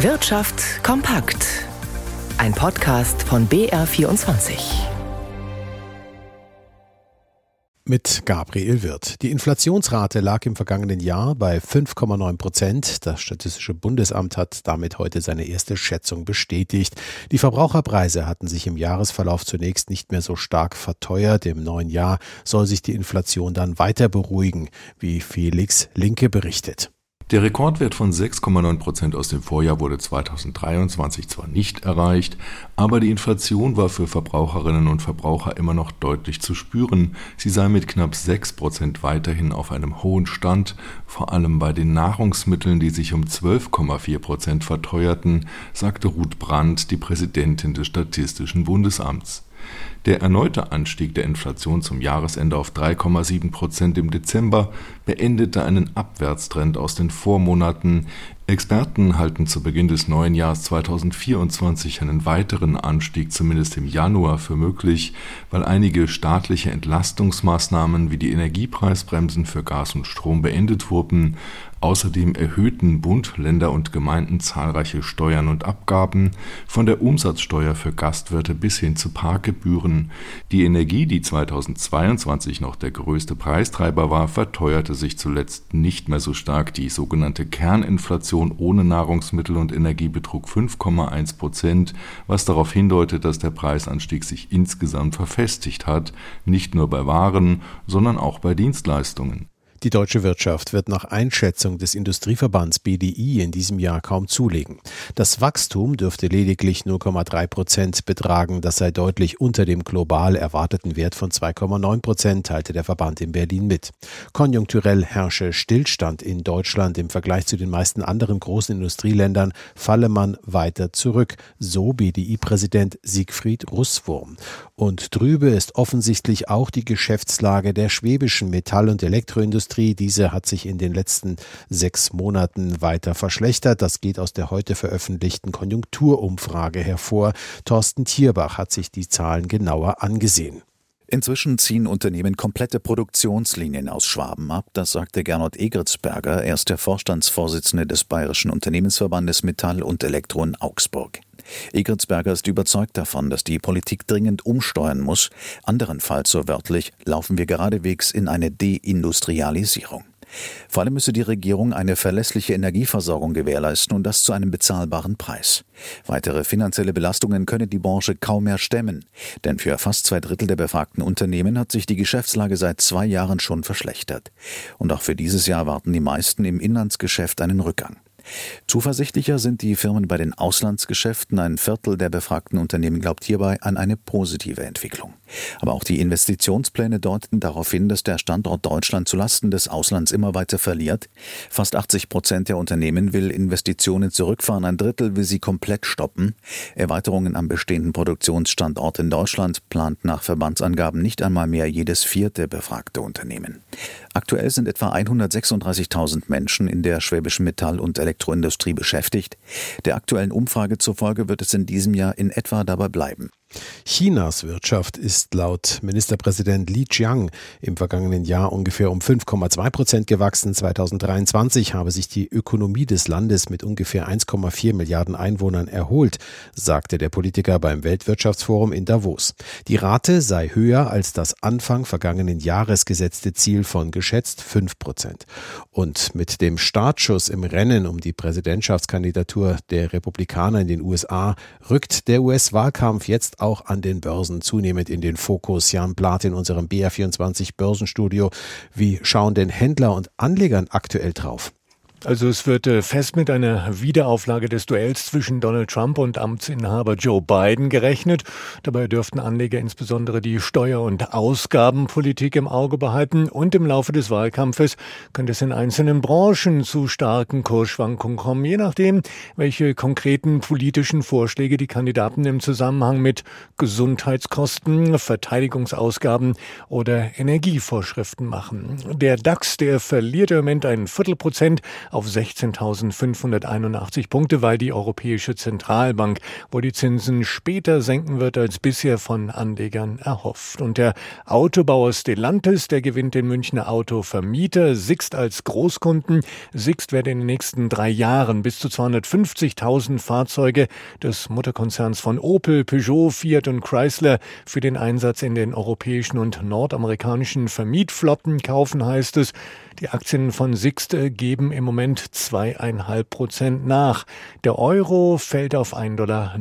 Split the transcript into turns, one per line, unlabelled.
Wirtschaft kompakt. Ein Podcast von BR24.
Mit Gabriel Wirth. Die Inflationsrate lag im vergangenen Jahr bei 5,9 Prozent. Das Statistische Bundesamt hat damit heute seine erste Schätzung bestätigt. Die Verbraucherpreise hatten sich im Jahresverlauf zunächst nicht mehr so stark verteuert. Im neuen Jahr soll sich die Inflation dann weiter beruhigen, wie Felix Linke berichtet.
Der Rekordwert von 6,9 Prozent aus dem Vorjahr wurde 2023 zwar nicht erreicht, aber die Inflation war für Verbraucherinnen und Verbraucher immer noch deutlich zu spüren. Sie sei mit knapp 6 Prozent weiterhin auf einem hohen Stand, vor allem bei den Nahrungsmitteln, die sich um 12,4 Prozent verteuerten, sagte Ruth Brandt, die Präsidentin des Statistischen Bundesamts. Der erneute Anstieg der Inflation zum Jahresende auf 3,7 Prozent im Dezember beendete einen Abwärtstrend aus den Vormonaten. Experten halten zu Beginn des neuen Jahres 2024 einen weiteren Anstieg zumindest im Januar für möglich, weil einige staatliche Entlastungsmaßnahmen wie die Energiepreisbremsen für Gas und Strom beendet wurden. Außerdem erhöhten Bund, Länder und Gemeinden zahlreiche Steuern und Abgaben, von der Umsatzsteuer für Gastwirte bis hin zu Parkgebühren. Die Energie, die 2022 noch der größte Preistreiber war, verteuerte sich zuletzt nicht mehr so stark. Die sogenannte Kerninflation ohne Nahrungsmittel und Energie betrug 5,1 Prozent, was darauf hindeutet, dass der Preisanstieg sich insgesamt verfestigt hat, nicht nur bei Waren, sondern auch bei Dienstleistungen.
Die deutsche Wirtschaft wird nach Einschätzung des Industrieverbands BDI in diesem Jahr kaum zulegen. Das Wachstum dürfte lediglich 0,3 Prozent betragen. Das sei deutlich unter dem global erwarteten Wert von 2,9 Prozent, teilte der Verband in Berlin mit. Konjunkturell herrsche Stillstand in Deutschland im Vergleich zu den meisten anderen großen Industrieländern, falle man weiter zurück, so BDI-Präsident Siegfried Russwurm. Und trübe ist offensichtlich auch die Geschäftslage der schwäbischen Metall- und Elektroindustrie Industrie. Diese hat sich in den letzten sechs Monaten weiter verschlechtert. Das geht aus der heute veröffentlichten Konjunkturumfrage hervor. Thorsten Tierbach hat sich die Zahlen genauer angesehen.
Inzwischen ziehen Unternehmen komplette Produktionslinien aus Schwaben ab, das sagte Gernot Egritzberger, er ist der Vorstandsvorsitzende des Bayerischen Unternehmensverbandes Metall und Elektro in Augsburg. Egritzberger ist überzeugt davon, dass die Politik dringend umsteuern muss, anderenfalls so wörtlich laufen wir geradewegs in eine Deindustrialisierung. Vor allem müsse die Regierung eine verlässliche Energieversorgung gewährleisten und das zu einem bezahlbaren Preis. Weitere finanzielle Belastungen könne die Branche kaum mehr stemmen, denn für fast zwei Drittel der befragten Unternehmen hat sich die Geschäftslage seit zwei Jahren schon verschlechtert. Und auch für dieses Jahr warten die meisten im Inlandsgeschäft einen Rückgang. Zuversichtlicher sind die Firmen bei den Auslandsgeschäften. Ein Viertel der befragten Unternehmen glaubt hierbei an eine positive Entwicklung. Aber auch die Investitionspläne deuten darauf hin, dass der Standort Deutschland zulasten des Auslands immer weiter verliert. Fast 80 Prozent der Unternehmen will Investitionen zurückfahren, ein Drittel will sie komplett stoppen. Erweiterungen am bestehenden Produktionsstandort in Deutschland plant nach Verbandsangaben nicht einmal mehr jedes vierte befragte Unternehmen. Aktuell sind etwa 136.000 Menschen in der schwäbischen Metall- und Elektroindustrie beschäftigt. Der aktuellen Umfrage zufolge wird es in diesem Jahr in etwa dabei bleiben.
Chinas Wirtschaft ist laut Ministerpräsident Li Jiang im vergangenen Jahr ungefähr um 5,2 Prozent gewachsen. 2023 habe sich die Ökonomie des Landes mit ungefähr 1,4 Milliarden Einwohnern erholt, sagte der Politiker beim Weltwirtschaftsforum in Davos. Die Rate sei höher als das Anfang vergangenen Jahres gesetzte Ziel von geschätzt 5 Prozent. Und mit dem Startschuss im Rennen um die Präsidentschaftskandidatur der Republikaner in den USA rückt der US-Wahlkampf jetzt auch an den Börsen zunehmend in den Fokus. Jan Blatt in unserem BR24 Börsenstudio. Wie schauen denn Händler und Anlegern aktuell drauf?
Also es wird äh, fest mit einer Wiederauflage des Duells zwischen Donald Trump und Amtsinhaber Joe Biden gerechnet. Dabei dürften Anleger insbesondere die Steuer- und Ausgabenpolitik im Auge behalten und im Laufe des Wahlkampfes könnte es in einzelnen Branchen zu starken Kursschwankungen kommen, je nachdem, welche konkreten politischen Vorschläge die Kandidaten im Zusammenhang mit Gesundheitskosten, Verteidigungsausgaben oder Energievorschriften machen. Der DAX, der verliert im Moment ein Viertelprozent auf 16.581 Punkte, weil die Europäische Zentralbank wohl die Zinsen später senken wird als bisher von Anlegern erhofft. Und der Autobauer Stellantis, der gewinnt den Münchner Autovermieter, Sixt als Großkunden. Sixt werde in den nächsten drei Jahren bis zu 250.000 Fahrzeuge des Mutterkonzerns von Opel, Peugeot, Fiat und Chrysler für den Einsatz in den europäischen und nordamerikanischen Vermietflotten kaufen, heißt es. Die Aktien von Sixt geben im Moment zweieinhalb Prozent nach. Der Euro fällt auf 1,0886 Dollar.